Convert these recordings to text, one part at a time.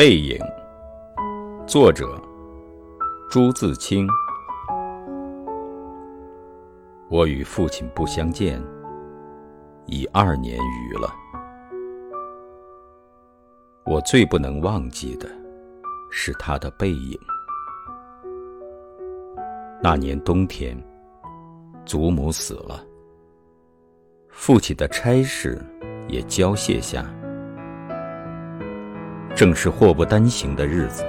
背影，作者朱自清。我与父亲不相见已二年余了。我最不能忘记的是他的背影。那年冬天，祖母死了，父亲的差事也交卸下。正是祸不单行的日子，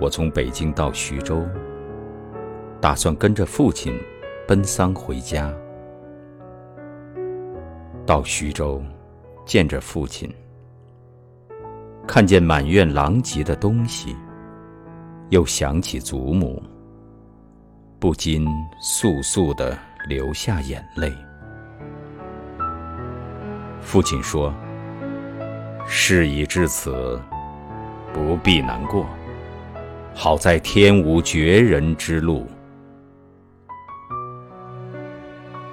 我从北京到徐州，打算跟着父亲奔丧回家。到徐州，见着父亲，看见满院狼藉的东西，又想起祖母，不禁簌簌的流下眼泪。父亲说。事已至此，不必难过。好在天无绝人之路。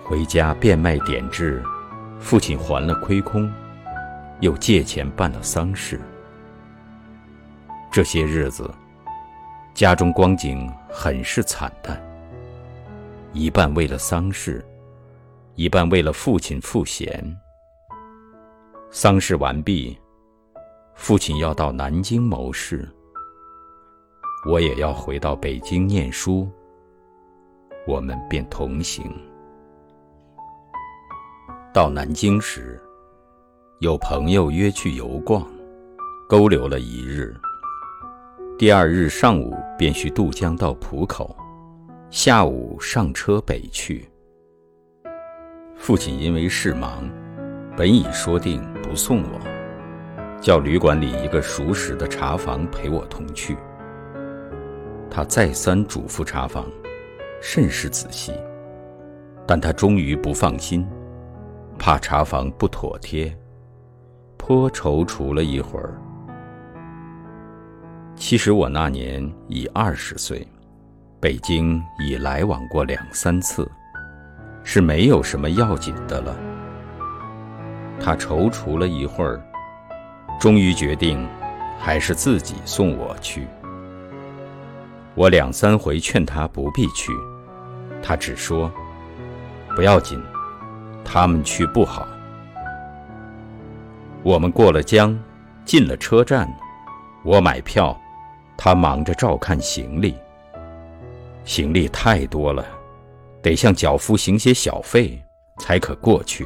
回家变卖典质，父亲还了亏空，又借钱办了丧事。这些日子，家中光景很是惨淡。一半为了丧事，一半为了父亲赋闲。丧事完毕。父亲要到南京谋事，我也要回到北京念书。我们便同行。到南京时，有朋友约去游逛，勾留了一日。第二日上午便须渡江到浦口，下午上车北去。父亲因为事忙，本已说定不送我。叫旅馆里一个熟识的茶房陪我同去。他再三嘱咐茶房，甚是仔细，但他终于不放心，怕茶房不妥帖，颇踌躇了一会儿。其实我那年已二十岁，北京已来往过两三次，是没有什么要紧的了。他踌躇了一会儿。终于决定，还是自己送我去。我两三回劝他不必去，他只说：“不要紧，他们去不好。”我们过了江，进了车站，我买票，他忙着照看行李。行李太多了，得向脚夫行些小费，才可过去。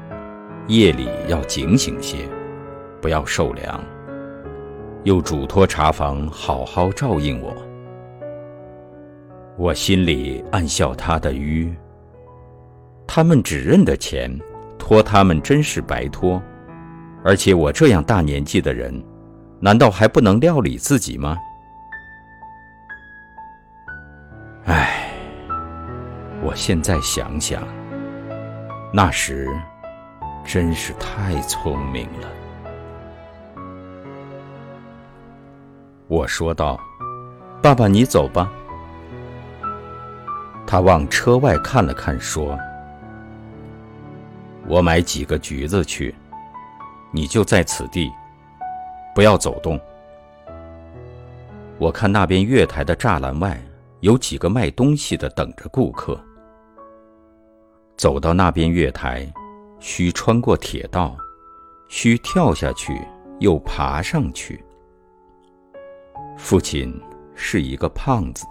夜里要警醒些，不要受凉。又嘱托茶房好好照应我。我心里暗笑他的愚。他们只认得钱，托他们真是白托。而且我这样大年纪的人，难道还不能料理自己吗？唉，我现在想想，那时。真是太聪明了，我说道：“爸爸，你走吧。”他往车外看了看，说：“我买几个橘子去，你就在此地，不要走动。我看那边月台的栅栏外有几个卖东西的等着顾客。走到那边月台。”需穿过铁道，需跳下去，又爬上去。父亲是一个胖子，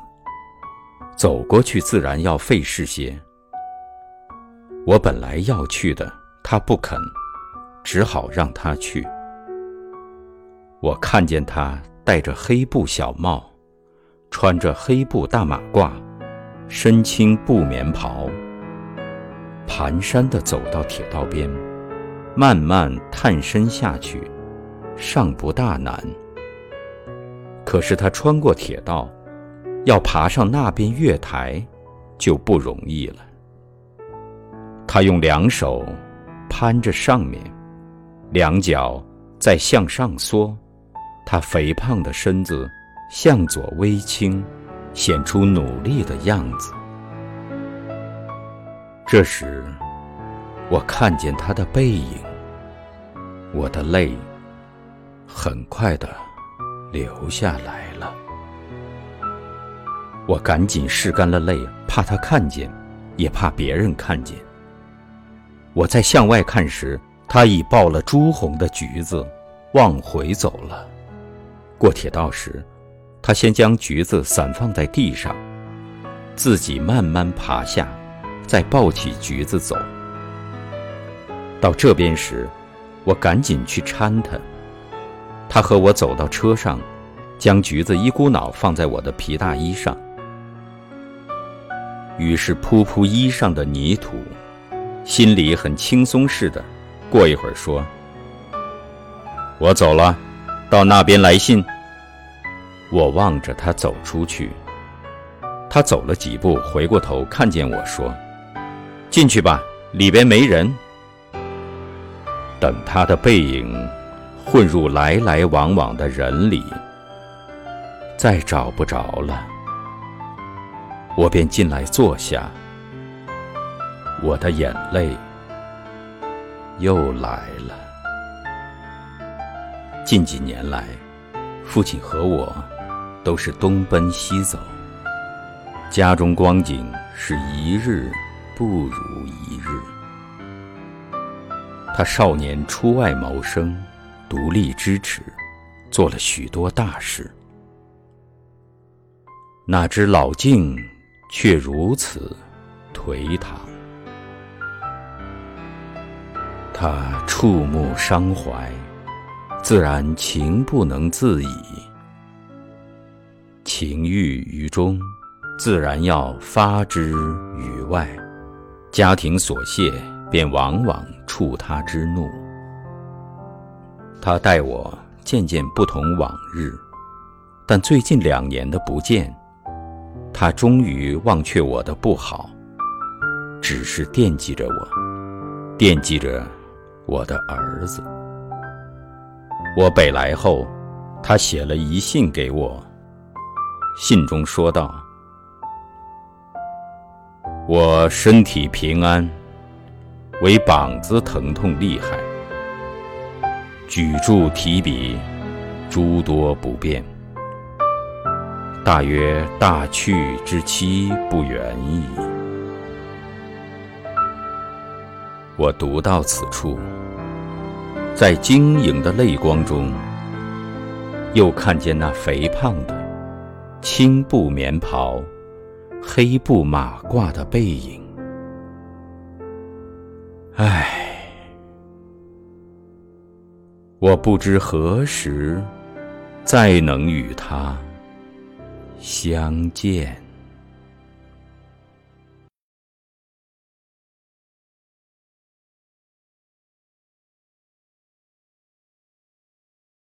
走过去自然要费事些。我本来要去的，他不肯，只好让他去。我看见他戴着黑布小帽，穿着黑布大马褂，身青布棉袍。蹒跚地走到铁道边，慢慢探身下去，尚不大难。可是他穿过铁道，要爬上那边月台，就不容易了。他用两手攀着上面，两脚在向上缩，他肥胖的身子向左微倾，显出努力的样子。这时，我看见他的背影，我的泪很快的流下来了。我赶紧拭干了泪，怕他看见，也怕别人看见。我在向外看时，他已抱了朱红的橘子，往回走了。过铁道时，他先将橘子散放在地上，自己慢慢爬下。再抱起橘子走，到这边时，我赶紧去搀他。他和我走到车上，将橘子一股脑放在我的皮大衣上，于是扑扑衣上的泥土，心里很轻松似的。过一会儿说：“我走了，到那边来信。”我望着他走出去，他走了几步，回过头看见我说。进去吧，里边没人。等他的背影混入来来往往的人里，再找不着了，我便进来坐下。我的眼泪又来了。近几年来，父亲和我都是东奔西走，家中光景是一日。不如一日。他少年出外谋生，独立支持，做了许多大事。哪知老境却如此颓唐。他触目伤怀，自然情不能自已。情郁于中，自然要发之于外。家庭琐屑，便往往触他之怒。他待我渐渐不同往日，但最近两年的不见，他终于忘却我的不好，只是惦记着我，惦记着我的儿子。我北来后，他写了一信给我，信中说道。我身体平安，唯膀子疼痛厉害，举箸提笔诸多不便，大约大去之期不远矣。我读到此处，在晶莹的泪光中，又看见那肥胖的青布棉袍。黑布马褂的背影，唉，我不知何时再能与他相见。